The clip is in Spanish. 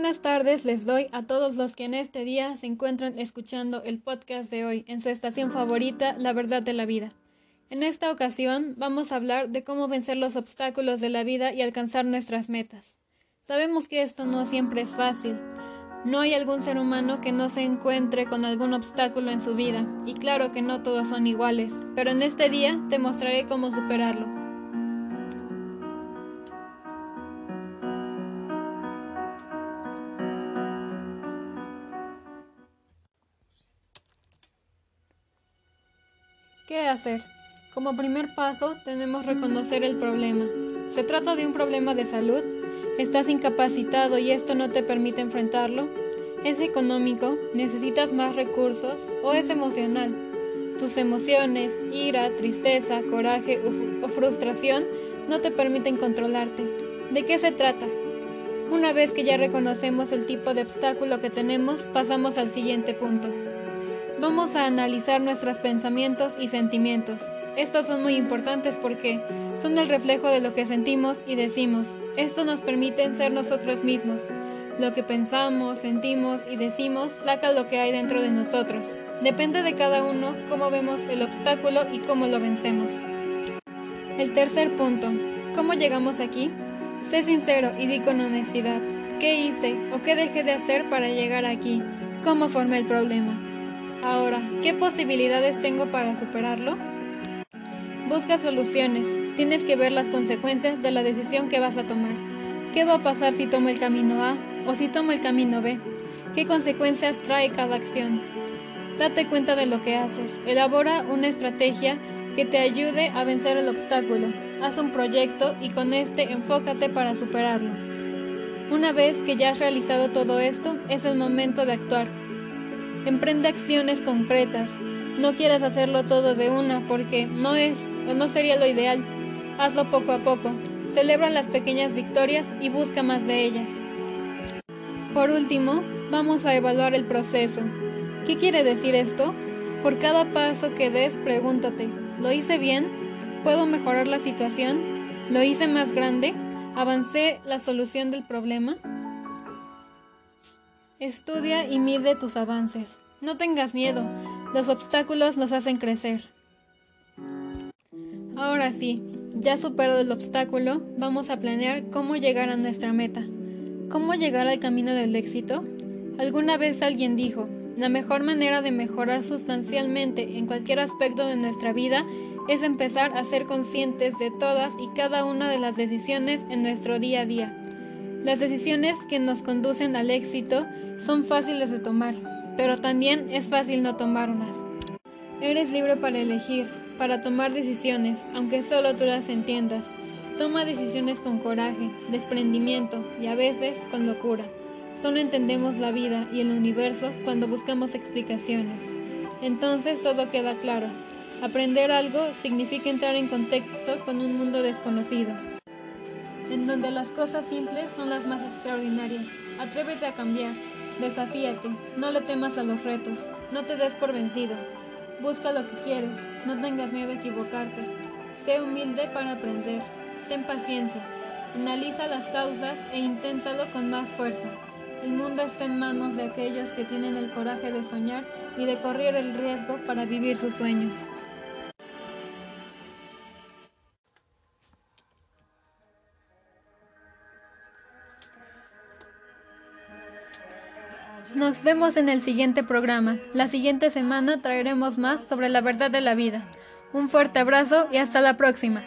Buenas tardes les doy a todos los que en este día se encuentran escuchando el podcast de hoy en su estación favorita, La Verdad de la Vida. En esta ocasión vamos a hablar de cómo vencer los obstáculos de la vida y alcanzar nuestras metas. Sabemos que esto no siempre es fácil. No hay algún ser humano que no se encuentre con algún obstáculo en su vida, y claro que no todos son iguales, pero en este día te mostraré cómo superarlo. ¿Qué hacer? Como primer paso tenemos reconocer el problema. ¿Se trata de un problema de salud? ¿Estás incapacitado y esto no te permite enfrentarlo? ¿Es económico? ¿Necesitas más recursos? ¿O es emocional? Tus emociones, ira, tristeza, coraje o, frustración no te permiten controlarte. ¿De qué se trata? Una vez que ya reconocemos el tipo de obstáculo que tenemos, pasamos al siguiente punto. Vamos a analizar nuestros pensamientos y sentimientos. Estos son muy importantes porque son el reflejo de lo que sentimos y decimos. Esto nos permite ser nosotros mismos. Lo que pensamos, sentimos y decimos saca lo que hay dentro de nosotros. Depende de cada uno cómo vemos el obstáculo y cómo lo vencemos. El tercer punto. ¿Cómo llegamos aquí? Sé sincero y di con honestidad. ¿Qué hice o qué dejé de hacer para llegar aquí? ¿Cómo formé el problema? Ahora, ¿qué posibilidades tengo para superarlo? Busca soluciones. Tienes que ver las consecuencias de la decisión que vas a tomar. ¿Qué va a pasar si tomo el camino A o si tomo el camino B? ¿Qué consecuencias trae cada acción? Date cuenta de lo que haces. Elabora una estrategia que te ayude a vencer el obstáculo. Haz un proyecto y con este enfócate para superarlo. Una vez que ya has realizado todo esto, es el momento de actuar. Emprende acciones concretas. No quieras hacerlo todo de una porque no es o no sería lo ideal. Hazlo poco a poco. Celebra las pequeñas victorias y busca más de ellas. Por último, vamos a evaluar el proceso. ¿Qué quiere decir esto? Por cada paso que des, pregúntate, ¿lo hice bien? ¿Puedo mejorar la situación? ¿Lo hice más grande? ¿Avancé la solución del problema? Estudia y mide tus avances. No tengas miedo, los obstáculos nos hacen crecer. Ahora sí, ya superado el obstáculo, vamos a planear cómo llegar a nuestra meta. ¿Cómo llegar al camino del éxito? Alguna vez alguien dijo, la mejor manera de mejorar sustancialmente en cualquier aspecto de nuestra vida es empezar a ser conscientes de todas y cada una de las decisiones en nuestro día a día. Las decisiones que nos conducen al éxito son fáciles de tomar, pero también es fácil no tomarlas. Eres libre para elegir, para tomar decisiones, aunque solo tú las entiendas. Toma decisiones con coraje, desprendimiento y a veces con locura. Solo entendemos la vida y el universo cuando buscamos explicaciones. Entonces todo queda claro. Aprender algo significa entrar en contexto con un mundo desconocido en donde las cosas simples son las más extraordinarias. Atrévete a cambiar, desafíate, no le temas a los retos, no te des por vencido. Busca lo que quieres, no tengas miedo a equivocarte. Sé humilde para aprender, ten paciencia, analiza las causas e inténtalo con más fuerza. El mundo está en manos de aquellos que tienen el coraje de soñar y de correr el riesgo para vivir sus sueños. Nos vemos en el siguiente programa. La siguiente semana traeremos más sobre la verdad de la vida. Un fuerte abrazo y hasta la próxima.